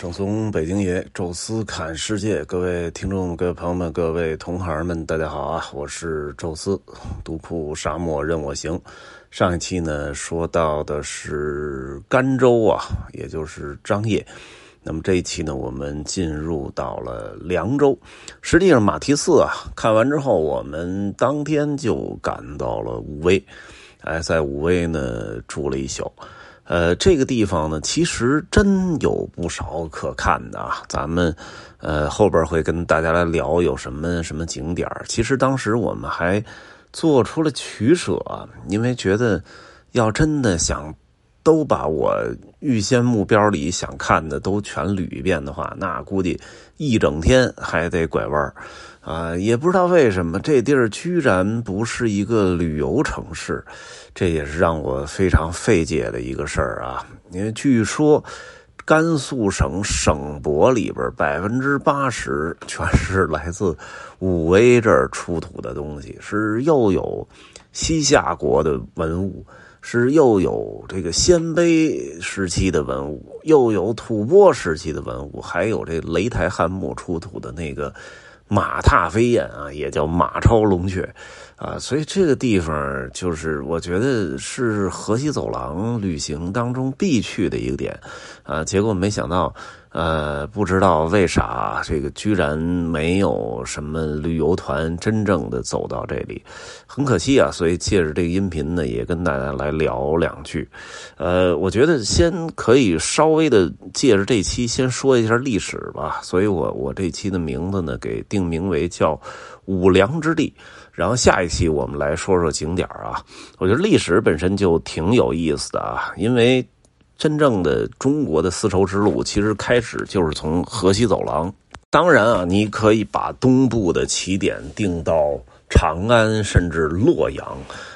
正宗北京爷，宙斯看世界，各位听众、各位朋友们、各位同行们，大家好啊！我是宙斯，独库沙漠任我行。上一期呢说到的是甘州啊，也就是张掖。那么这一期呢，我们进入到了凉州。实际上马蹄寺啊，看完之后，我们当天就赶到了武威，哎，在武威呢住了一宿。呃，这个地方呢，其实真有不少可看的啊。咱们呃后边会跟大家来聊有什么什么景点其实当时我们还做出了取舍，因为觉得要真的想都把我预先目标里想看的都全捋一遍的话，那估计一整天还得拐弯啊，也不知道为什么这地儿居然不是一个旅游城市，这也是让我非常费解的一个事儿啊。因为据说甘肃省省博里边百分之八十全是来自武威这儿出土的东西，是又有西夏国的文物，是又有这个鲜卑时期的文物，又有吐蕃时期的文物，还有这雷台汉墓出土的那个。马踏飞燕啊，也叫马超龙雀，啊，所以这个地方就是我觉得是河西走廊旅行当中必去的一个点，啊，结果没想到。呃，不知道为啥这个居然没有什么旅游团真正的走到这里，很可惜啊。所以借着这个音频呢，也跟大家来聊两句。呃，我觉得先可以稍微的借着这期先说一下历史吧。所以我我这期的名字呢，给定名为叫五粮之地。然后下一期我们来说说景点啊。我觉得历史本身就挺有意思的啊，因为。真正的中国的丝绸之路，其实开始就是从河西走廊。当然啊，你可以把东部的起点定到长安，甚至洛阳。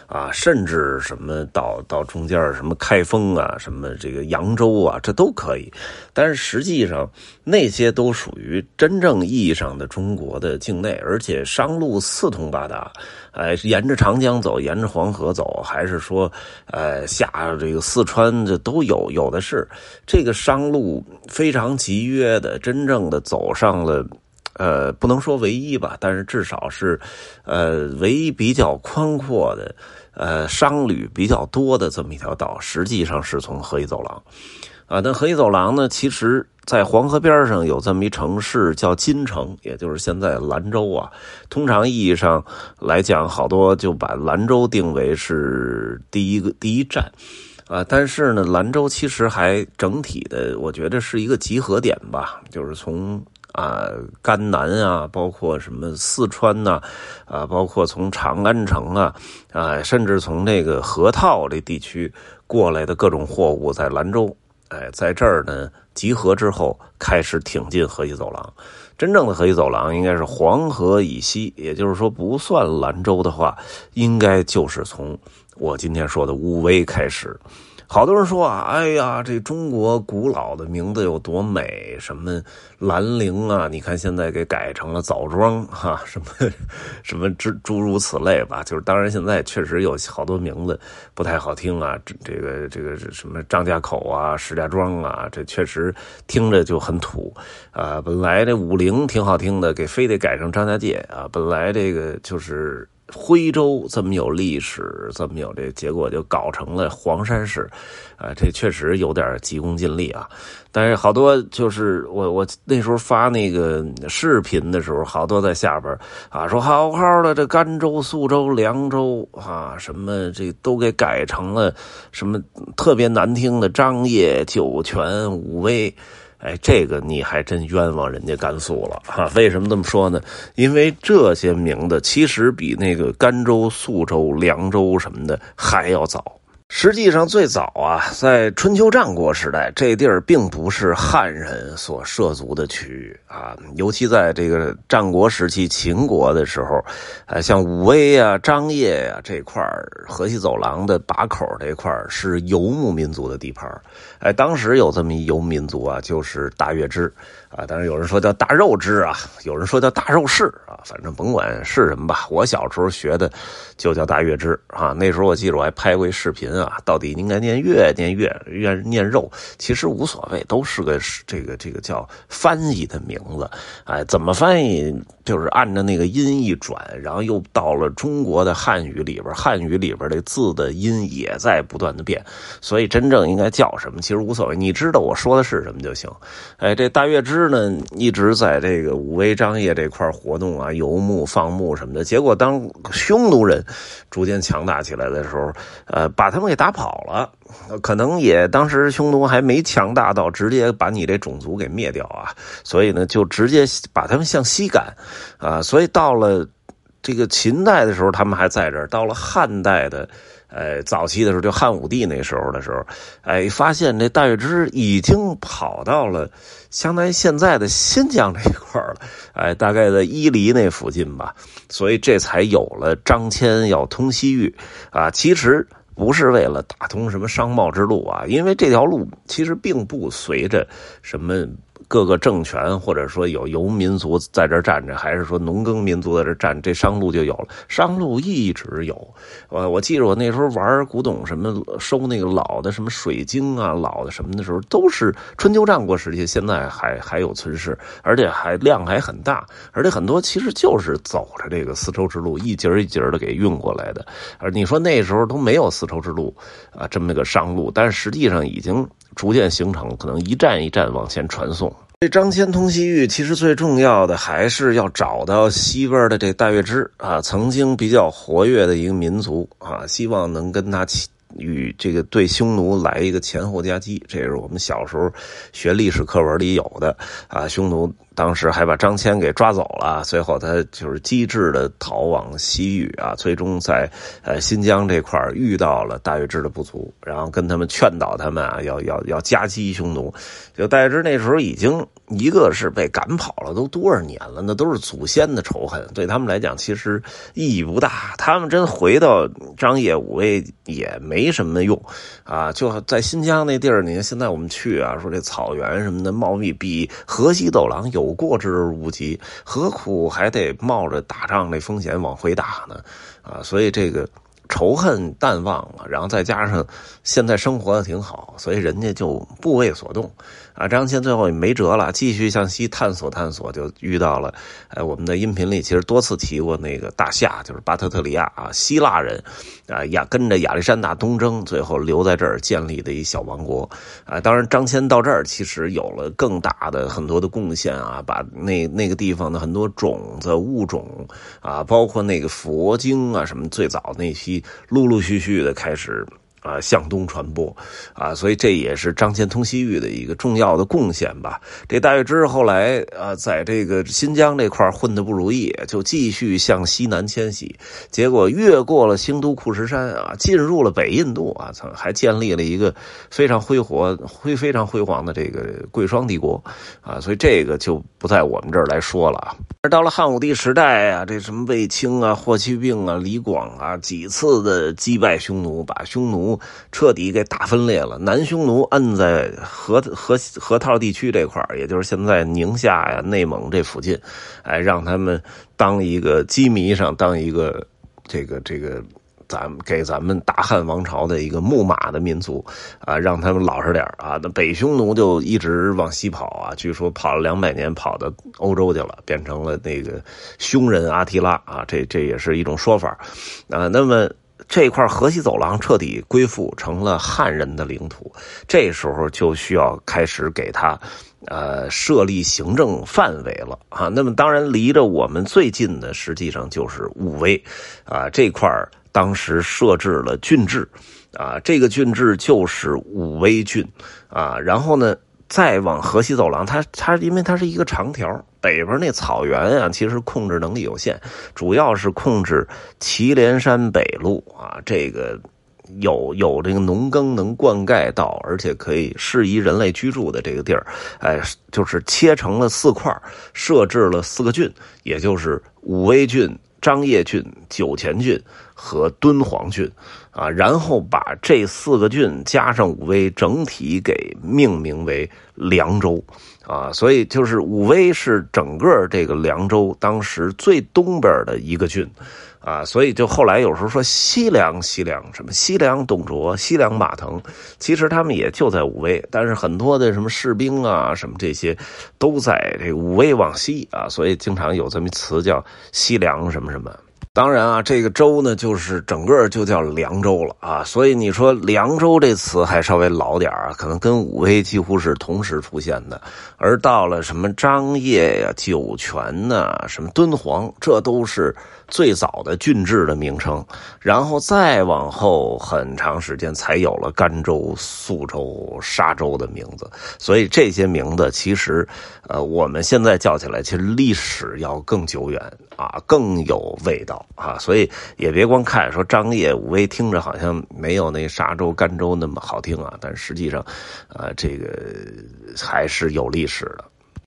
啊，甚至什么到到中间什么开封啊，什么这个扬州啊，这都可以。但是实际上，那些都属于真正意义上的中国的境内，而且商路四通八达。哎，沿着长江走，沿着黄河走，还是说，呃，下这个四川这都有，有的是。这个商路非常集约的，真正的走上了。呃，不能说唯一吧，但是至少是，呃，唯一比较宽阔的，呃，商旅比较多的这么一条道，实际上是从河西走廊，啊，那河西走廊呢，其实在黄河边上有这么一城市叫金城，也就是现在兰州啊。通常意义上来讲，好多就把兰州定为是第一个第一站，啊，但是呢，兰州其实还整体的，我觉得是一个集合点吧，就是从。啊，甘南啊，包括什么四川呐，啊，包括从长安城啊，啊，甚至从那个河套这地区过来的各种货物，在兰州，哎，在这儿呢集合之后，开始挺进河西走廊。真正的河西走廊应该是黄河以西，也就是说，不算兰州的话，应该就是从我今天说的乌威开始。好多人说啊，哎呀，这中国古老的名字有多美？什么兰陵啊？你看现在给改成了枣庄哈，什么什么诸诸如此类吧。就是当然现在确实有好多名字不太好听啊，这这个这个什么张家口啊、石家庄啊，这确实听着就很土啊。本来这武陵挺好听的，给非得改成张家界啊。本来这个就是。徽州这么有历史，这么有这结果，就搞成了黄山市，啊，这确实有点急功近利啊。但是好多就是我我那时候发那个视频的时候，好多在下边啊说好好的这甘州、肃州、凉州啊，什么这都给改成了什么特别难听的张掖、酒泉、武威。哎，这个你还真冤枉人家甘肃了哈！为什么这么说呢？因为这些名字其实比那个甘州、肃州、凉州什么的还要早。实际上，最早啊，在春秋战国时代，这地儿并不是汉人所涉足的区域啊。尤其在这个战国时期，秦国的时候，呃，像武威啊、张掖呀这块河西走廊的把口这块是游牧民族的地盘哎，当时有这么一游牧民族啊，就是大月支。啊，当然有人说叫大肉之啊，有人说叫大肉氏啊，反正甭管是什么吧。我小时候学的就叫大月支啊。那时候我记得我还拍过一视频啊。啊，到底应该念月念月，愿念肉，其实无所谓，都是个这个这个叫翻译的名字。哎，怎么翻译？就是按照那个音一转，然后又到了中国的汉语里边，汉语里边的字的音也在不断的变，所以真正应该叫什么，其实无所谓，你知道我说的是什么就行。哎，这大月支呢，一直在这个武威张掖这块活动啊，游牧放牧什么的，结果当匈奴人逐渐强大起来的时候，呃，把他们给打跑了。可能也当时匈奴还没强大到直接把你这种族给灭掉啊，所以呢，就直接把他们向西赶，啊，所以到了这个秦代的时候，他们还在这儿；到了汉代的，呃，早期的时候，就汉武帝那时候的时候，哎，发现这大月支已经跑到了相当于现在的新疆这一块了，哎，大概在伊犁那附近吧，所以这才有了张骞要通西域啊，其实。不是为了打通什么商贸之路啊，因为这条路其实并不随着什么。各个政权，或者说有游民族在这站着，还是说农耕民族在这站，这商路就有了。商路一直有。我我记着我那时候玩古董，什么收那个老的什么水晶啊，老的什么的时候，都是春秋战国时期，现在还还有存世，而且还量还很大，而且很多其实就是走着这个丝绸之路一节一节的给运过来的。而你说那时候都没有丝绸之路啊，这么个商路，但是实际上已经。逐渐形成，可能一站一站往前传送。这张骞通西域，其实最重要的还是要找到西边的这大月支啊，曾经比较活跃的一个民族啊，希望能跟他与这个对匈奴来一个前后夹击。这是我们小时候学历史课文里有的啊，匈奴。当时还把张骞给抓走了，最后他就是机智的逃往西域啊，最终在呃新疆这块遇到了大月支的部族，然后跟他们劝导他们啊，要要要夹击匈奴。就大月支那时候已经一个是被赶跑了，都多少年了，那都是祖先的仇恨，对他们来讲其实意义不大。他们真回到张掖武威也没什么用啊，就在新疆那地儿，你看现在我们去啊，说这草原什么的茂密，比河西走廊有。有过之而无及，何苦还得冒着打仗那风险往回打呢？啊，所以这个仇恨淡忘了，然后再加上现在生活的挺好，所以人家就不为所动。啊，张骞最后也没辙了，继续向西探索探索，就遇到了，哎，我们的音频里其实多次提过那个大夏，就是巴特特里亚啊，希腊人，啊亚跟着亚历山大东征，最后留在这儿建立的一小王国，啊，当然张骞到这儿其实有了更大的很多的贡献啊，把那那个地方的很多种子物种啊，包括那个佛经啊什么，最早那批陆陆续续的开始。啊，向东传播，啊，所以这也是张骞通西域的一个重要的贡献吧。这大月支后来啊，在这个新疆这块混的不如意，就继续向西南迁徙，结果越过了兴都库什山啊，进入了北印度啊，曾还建立了一个非常辉煌、辉非常辉煌的这个贵霜帝国啊，所以这个就不在我们这儿来说了啊。而到了汉武帝时代啊，这什么卫青啊、霍去病啊、李广啊，几次的击败匈奴，把匈奴彻底给打分裂了。南匈奴摁在河河河套地区这块也就是现在宁夏呀、内蒙这附近，哎，让他们当一个羁縻上，当一个这个这个。咱给咱们大汉王朝的一个牧马的民族啊，让他们老实点啊。那北匈奴就一直往西跑啊，据说跑了两百年，跑到欧洲去了，变成了那个匈人阿提拉啊。这这也是一种说法啊。那么这块河西走廊彻底归附成了汉人的领土，这时候就需要开始给他呃设立行政范围了啊。那么当然离着我们最近的，实际上就是武威啊这块当时设置了郡治，啊，这个郡治就是武威郡，啊，然后呢，再往河西走廊，它它因为它是一个长条，北边那草原啊，其实控制能力有限，主要是控制祁连山北路啊，这个有有这个农耕能灌溉到，而且可以适宜人类居住的这个地儿，哎，就是切成了四块，设置了四个郡，也就是武威郡。张掖郡、酒泉郡、和敦煌郡，啊，然后把这四个郡加上武威，整体给命名为凉州，啊，所以就是武威是整个这个凉州当时最东边的一个郡。啊，所以就后来有时候说西凉，西凉什么西凉董卓、西凉马腾，其实他们也就在武威，但是很多的什么士兵啊，什么这些，都在这武威往西啊，所以经常有这么一词叫西凉什么什么。当然啊，这个州呢，就是整个就叫凉州了啊。所以你说凉州这词还稍微老点啊，可能跟武威几乎是同时出现的。而到了什么张掖呀、酒泉呐、什么敦煌，这都是最早的郡治的名称。然后再往后很长时间，才有了甘州、肃州、沙州的名字。所以这些名字其实，呃，我们现在叫起来，其实历史要更久远啊，更有味道。啊，所以也别光看说张掖、武威，听着好像没有那沙州、甘州那么好听啊，但实际上，呃，这个还是有历史的。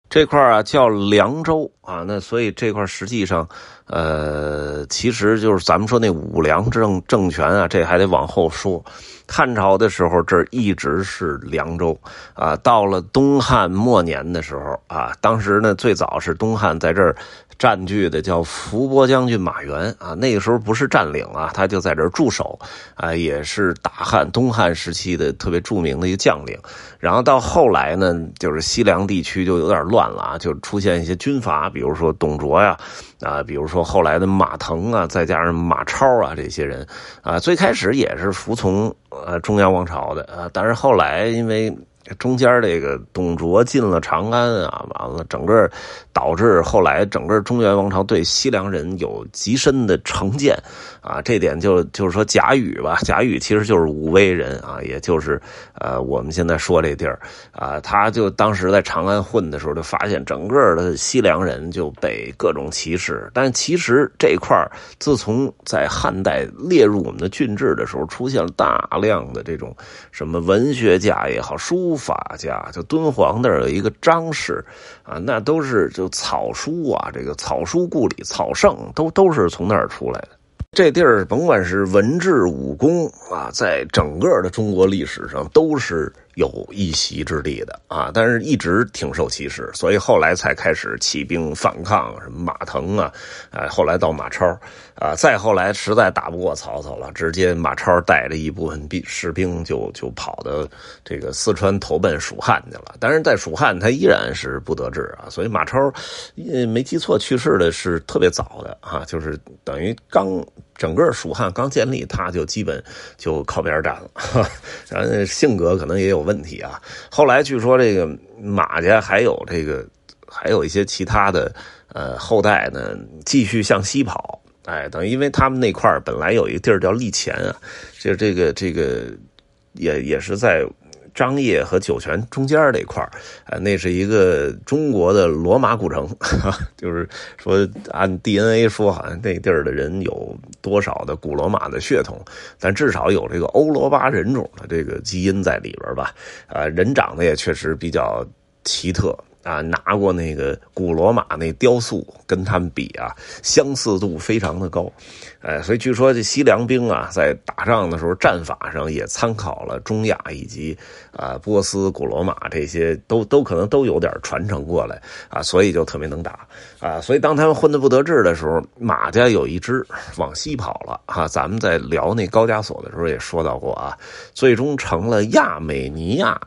这块啊叫凉州啊，那所以这块实际上，呃，其实就是咱们说那五凉政政权啊，这还得往后说。汉朝的时候，这儿一直是凉州啊。到了东汉末年的时候啊，当时呢，最早是东汉在这儿。占据的叫伏波将军马援啊，那个时候不是占领啊，他就在这儿驻守啊，也是大汉东汉时期的特别著名的一个将领。然后到后来呢，就是西凉地区就有点乱了啊，就出现一些军阀，比如说董卓呀，啊比如说后来的马腾啊，再加上马超啊这些人啊，最开始也是服从呃中央王朝的啊，但是后来因为。中间这个董卓进了长安啊，完了，整个导致后来整个中原王朝对西凉人有极深的成见啊，这点就就是说贾诩吧，贾诩其实就是武威人啊，也就是呃我们现在说这地儿啊，他就当时在长安混的时候，就发现整个的西凉人就被各种歧视，但其实这块自从在汉代列入我们的郡治的时候，出现了大量的这种什么文学家也好，书。法家就敦煌那儿有一个张氏啊，那都是就草书啊，这个草书故里，草圣都都是从那儿出来的。这地儿甭管是文治武功啊，在整个的中国历史上都是。有一席之地的啊，但是一直挺受歧视，所以后来才开始起兵反抗，什么马腾啊，啊，后来到马超，啊，再后来实在打不过曹操了，直接马超带着一部分兵士兵就就跑到这个四川投奔蜀汉去了。但是在蜀汉他依然是不得志啊，所以马超，呃，没记错去世的是特别早的啊，就是等于刚整个蜀汉刚建立，他就基本就靠边站了，然后性格可能也有。问题啊！后来据说这个马家还有这个，还有一些其他的呃后代呢，继续向西跑。哎，等于因为他们那块本来有一个地儿叫利前啊，就这个这个也也是在。张掖和酒泉中间这块，呃，那是一个中国的罗马古城，就是说按 DNA 说，好像那地儿的人有多少的古罗马的血统，但至少有这个欧罗巴人种的这个基因在里边吧，啊，人长得也确实比较奇特。啊，拿过那个古罗马那雕塑，跟他们比啊，相似度非常的高，哎，所以据说这西凉兵啊，在打仗的时候战法上也参考了中亚以及啊波斯、古罗马这些，都都可能都有点传承过来啊，所以就特别能打啊。所以当他们混得不得志的时候，马家有一支往西跑了哈。咱们在聊那高加索的时候也说到过啊，最终成了亚美尼亚。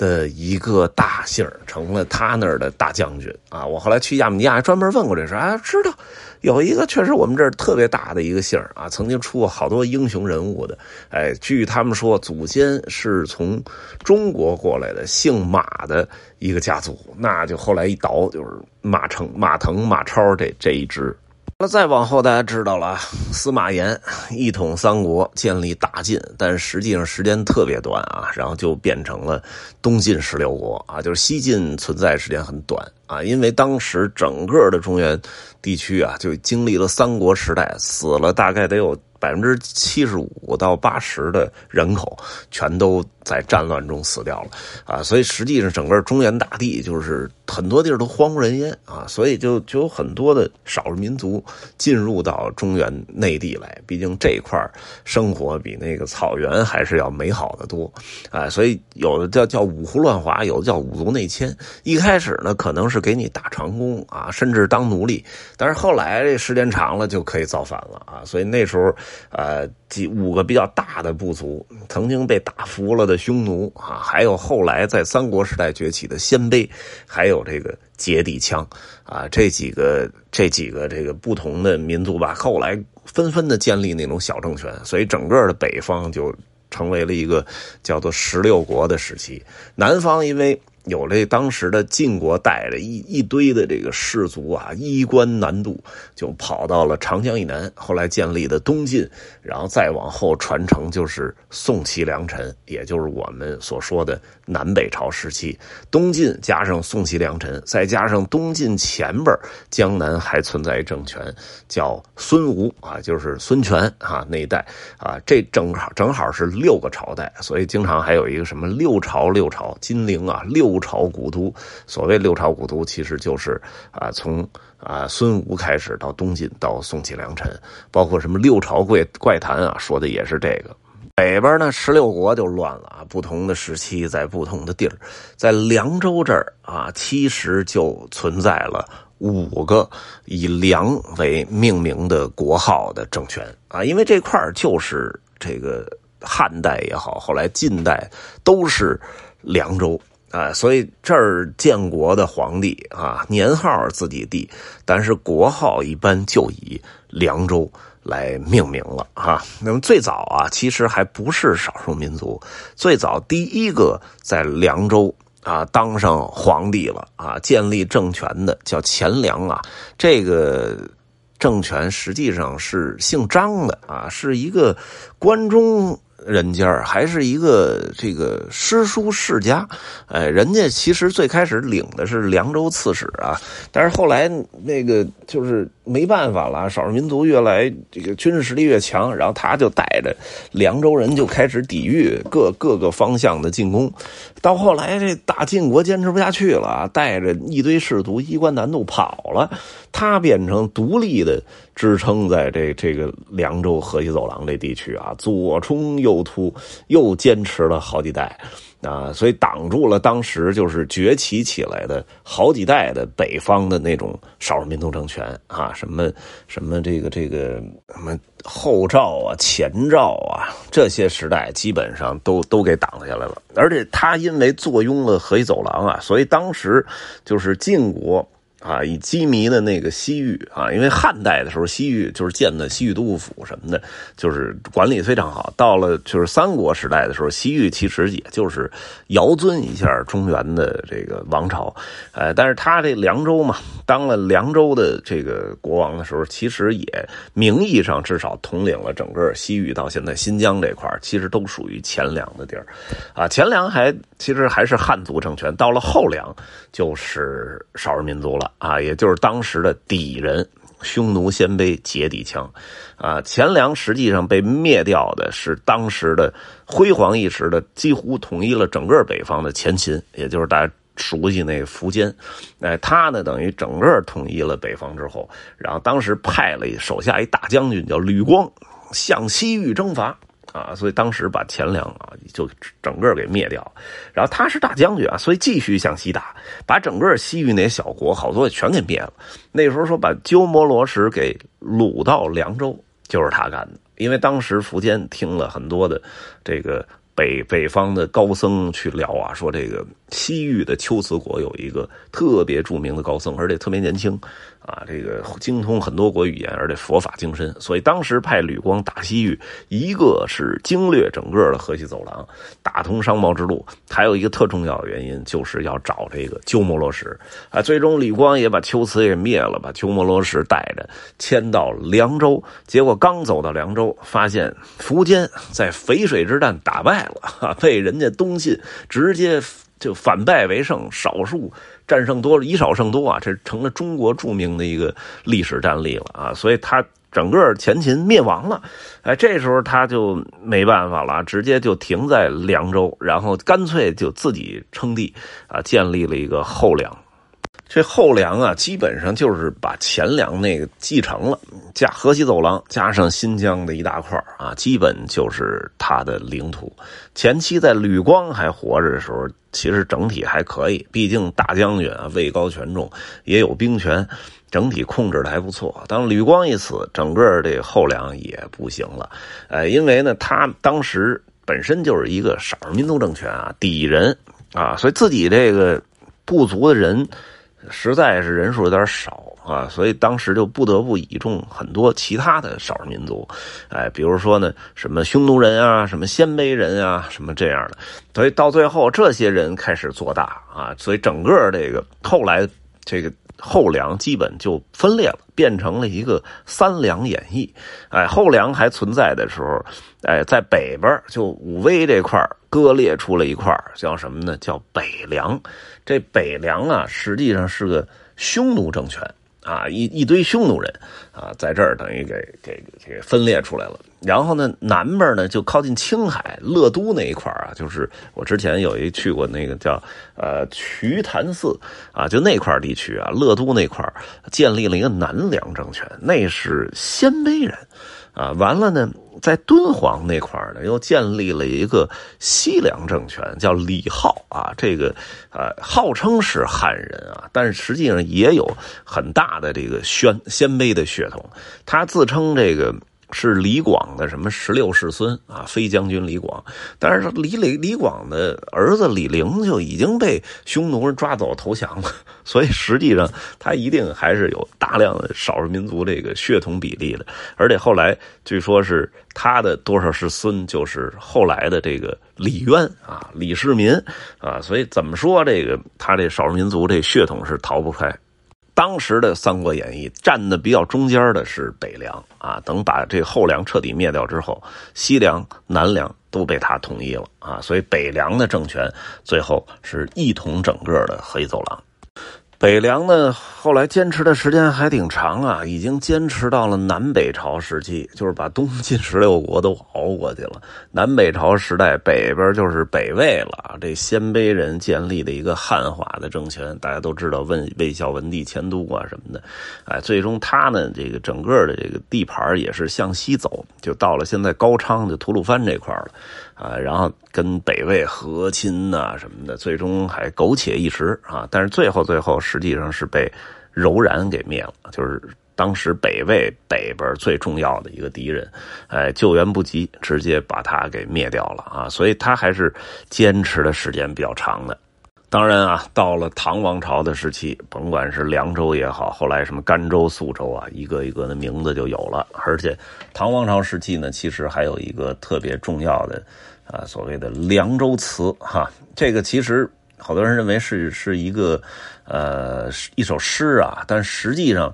的一个大姓成了他那儿的大将军啊！我后来去亚美尼亚专门问过这事啊，知道有一个确实我们这儿特别大的一个姓啊，曾经出过好多英雄人物的。哎，据他们说，祖先是从中国过来的，姓马的一个家族，那就后来一倒就是马成、马腾、马超这这一支。那再往后，大家知道了，司马炎一统三国，建立大晋，但实际上时间特别短啊，然后就变成了东晋十六国啊，就是西晋存在时间很短啊，因为当时整个的中原地区啊，就经历了三国时代，死了大概得有。百分之七十五到八十的人口全都在战乱中死掉了啊！所以实际上整个中原大地就是很多地儿都荒无人烟啊，所以就就有很多的少数民族进入到中原内地来。毕竟这一块生活比那个草原还是要美好的多啊，所以有的叫叫五胡乱华，有的叫五族内迁。一开始呢，可能是给你打长工啊，甚至当奴隶，但是后来这时间长了就可以造反了啊。所以那时候，呃，几五个比较大的部族曾经被打服了的匈奴啊，还有后来在三国时代崛起的鲜卑，还有这个羯底羌啊，这几个这几个这个不同的民族吧，后来纷纷的建立那种小政权，所以整个的北方就成为了一个叫做十六国的时期。南方因为有这当时的晋国带着一一堆的这个士族啊，衣冠南渡，就跑到了长江以南，后来建立的东晋，然后再往后传承就是宋齐梁陈，也就是我们所说的南北朝时期。东晋加上宋齐梁陈，再加上东晋前边江南还存在政权叫孙吴啊，就是孙权啊那一代啊，这正好正好是六个朝代，所以经常还有一个什么六朝六朝金陵啊六。六朝古都，所谓六朝古都，其实就是啊，从啊孙吴开始到东晋到宋齐梁陈，包括什么六朝怪怪谈啊，说的也是这个。北边呢，十六国就乱了啊，不同的时期在不同的地儿，在凉州这儿啊，其实就存在了五个以梁为命名的国号的政权啊，因为这块就是这个汉代也好，后来晋代都是凉州。啊，所以这儿建国的皇帝啊，年号自己定，但是国号一般就以凉州来命名了啊。那么最早啊，其实还不是少数民族，最早第一个在凉州啊当上皇帝了啊，建立政权的叫钱粮啊。这个政权实际上是姓张的啊，是一个关中。人家还是一个这个诗书世家，哎，人家其实最开始领的是凉州刺史啊，但是后来那个就是没办法了，少数民族越来这个军事实力越强，然后他就带着凉州人就开始抵御各各个方向的进攻，到后来这大晋国坚持不下去了，带着一堆士卒衣冠南渡跑了，他变成独立的。支撑在这这个凉州河西走廊这地区啊，左冲右突，又坚持了好几代啊，所以挡住了当时就是崛起起来的好几代的北方的那种少数民族政权啊，什么什么这个这个什么后赵啊、前赵啊这些时代，基本上都都给挡下来了。而且他因为坐拥了河西走廊啊，所以当时就是晋国。啊，以羁縻的那个西域啊，因为汉代的时候，西域就是建的西域都护府什么的，就是管理非常好。到了就是三国时代的时候，西域其实也就是遥尊一下中原的这个王朝，呃，但是他这凉州嘛，当了凉州的这个国王的时候，其实也名义上至少统领了整个西域到现在新疆这块其实都属于前凉的地儿，啊，前凉还其实还是汉族政权，到了后凉就是少数民族了。啊，也就是当时的氐人、匈奴、鲜卑、羯氐羌，啊，前凉实际上被灭掉的是当时的辉煌一时的，几乎统一了整个北方的前秦，也就是大家熟悉那苻坚，哎，他呢等于整个统一了北方之后，然后当时派了手下一大将军叫吕光，向西域征伐。啊，所以当时把钱粮啊就整个给灭掉，然后他是大将军啊，所以继续向西打，把整个西域那些小国好多也全给灭了。那时候说把鸠摩罗什给掳到凉州，就是他干的。因为当时苻坚听了很多的这个北北方的高僧去聊啊，说这个西域的龟兹国有一个特别著名的高僧，而且特别年轻。啊，这个精通很多国语言，而且佛法精深，所以当时派吕光打西域，一个是经略整个的河西走廊，打通商贸之路，还有一个特重要的原因，就是要找这个鸠摩罗什。啊，最终吕光也把龟兹给灭了，把鸠摩罗什带着迁到凉州。结果刚走到凉州，发现苻坚在淝水之战打败了，被人家东晋直接。就反败为胜，少数战胜多，以少胜多啊，这成了中国著名的一个历史战例了啊！所以他整个前秦灭亡了，哎，这时候他就没办法了，直接就停在凉州，然后干脆就自己称帝啊，建立了一个后凉。这后梁啊，基本上就是把前梁那个继承了，加河西走廊加上新疆的一大块啊，基本就是他的领土。前期在吕光还活着的时候，其实整体还可以，毕竟大将军啊，位高权重，也有兵权，整体控制的还不错。当吕光一死，整个这后梁也不行了，呃，因为呢，他当时本身就是一个少数民族政权啊，底人啊，所以自己这个部族的人。实在是人数有点少啊，所以当时就不得不倚重很多其他的少数民族，哎，比如说呢，什么匈奴人啊，什么鲜卑人啊，什么这样的，所以到最后这些人开始做大啊，所以整个这个后来这个。后梁基本就分裂了，变成了一个三梁演义。哎，后梁还存在的时候，哎，在北边就武威这块割裂出了一块叫什么呢？叫北梁。这北梁啊，实际上是个匈奴政权。啊，一一堆匈奴人啊，在这儿等于给给给分裂出来了。然后呢，南边呢就靠近青海乐都那一块啊，就是我之前有一去过那个叫呃瞿昙寺啊，就那块地区啊，乐都那块建立了一个南梁政权，那是鲜卑人啊。完了呢。在敦煌那块呢，又建立了一个西凉政权，叫李浩啊。这个呃，号称是汉人啊，但是实际上也有很大的这个鲜鲜卑的血统。他自称这个。是李广的什么十六世孙啊？飞将军李广，但是李李李广的儿子李陵就已经被匈奴人抓走投降了，所以实际上他一定还是有大量的少数民族这个血统比例的，而且后来据说是他的多少世孙就是后来的这个李渊啊，李世民啊，所以怎么说这个他这少数民族这血统是逃不开。当时的《三国演义》站的比较中间的是北凉啊，等把这后凉彻底灭掉之后，西凉、南凉都被他统一了啊，所以北凉的政权最后是一统整个的黑走廊。北凉呢，后来坚持的时间还挺长啊，已经坚持到了南北朝时期，就是把东晋十六国都熬过去了。南北朝时代，北边就是北魏了，这鲜卑人建立的一个汉化的政权，大家都知道，魏魏孝文帝迁都啊什么的，哎，最终他呢，这个整个的这个地盘也是向西走，就到了现在高昌的吐鲁番这块了。啊，然后跟北魏和亲呐什么的，最终还苟且一时啊。但是最后最后实际上是被柔然给灭了，就是当时北魏北边最重要的一个敌人，哎，救援不及，直接把他给灭掉了啊。所以他还是坚持的时间比较长的。当然啊，到了唐王朝的时期，甭管是凉州也好，后来什么甘州、肃州啊，一个一个的名字就有了。而且唐王朝时期呢，其实还有一个特别重要的。啊，所谓的《凉州词》哈，这个其实好多人认为是是一个呃一首诗啊，但实际上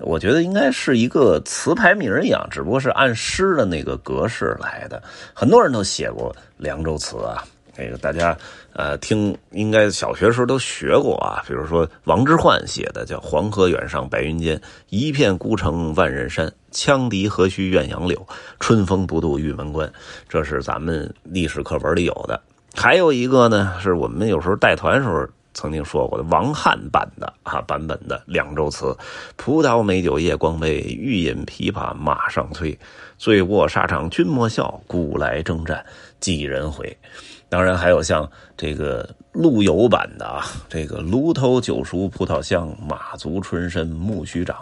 我觉得应该是一个词牌名一样，只不过是按诗的那个格式来的。很多人都写过《凉州词》啊，这个大家呃听应该小学时候都学过啊，比如说王之涣写的叫《黄河远上白云间，一片孤城万仞山》。羌笛何须怨杨柳，春风不度玉门关。这是咱们历史课本里有的。还有一个呢，是我们有时候带团时候曾经说过的王翰版的啊版本的《凉州词》：葡萄美酒夜光杯，欲饮琵琶马上催。醉卧沙场君莫笑，古来征战几人回。当然还有像这个陆游版的啊，这个炉头酒熟葡萄香，马足春深木须长。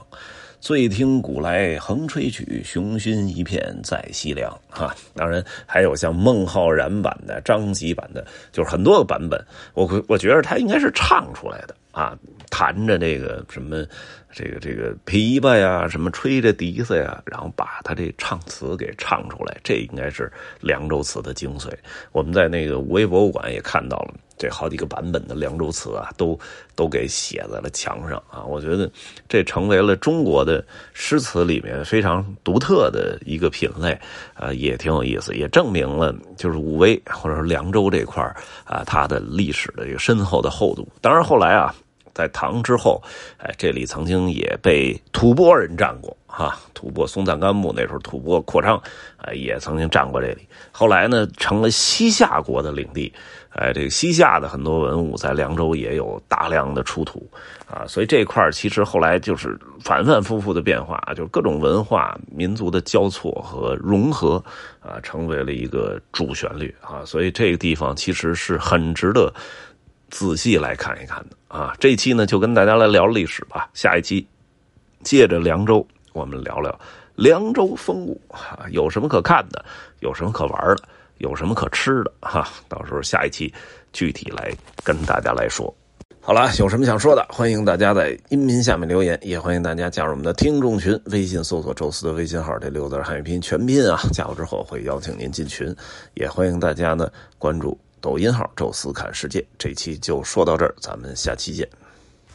醉听古来横吹曲，雄心一片在西凉。哈，当然还有像孟浩然版的、张籍版的，就是很多个版本。我我觉得他应该是唱出来的啊，弹着这个什么，这个这个琵琶呀，什么吹着笛子呀，然后把他这唱词给唱出来，这应该是凉州词的精髓。我们在那个五味博物馆也看到了。这好几个版本的《凉州词》啊，都都给写在了墙上啊！我觉得这成为了中国的诗词里面非常独特的一个品类，啊，也挺有意思，也证明了就是武威或者说凉州这块啊，它的历史的一个深厚的厚度。当然后来啊。在唐之后，哎，这里曾经也被吐蕃人占过哈。吐蕃松赞干布那时候吐蕃扩张，哎，也曾经占过这里。后来呢，成了西夏国的领地。哎，这个西夏的很多文物在凉州也有大量的出土啊，所以这块其实后来就是反反复复的变化，就是各种文化民族的交错和融合啊，成为了一个主旋律啊。所以这个地方其实是很值得仔细来看一看的啊。这一期呢，就跟大家来聊历史吧。下一期借着凉州，我们聊聊凉州风物啊，有什么可看的，有什么可玩的。有什么可吃的哈？到时候下一期具体来跟大家来说。好了，有什么想说的，欢迎大家在音频下面留言，也欢迎大家加入我们的听众群。微信搜索“宙斯”的微信号，这六字汉语拼音全拼啊，加入之后会邀请您进群。也欢迎大家呢关注抖音号“宙斯看世界”。这期就说到这儿，咱们下期见。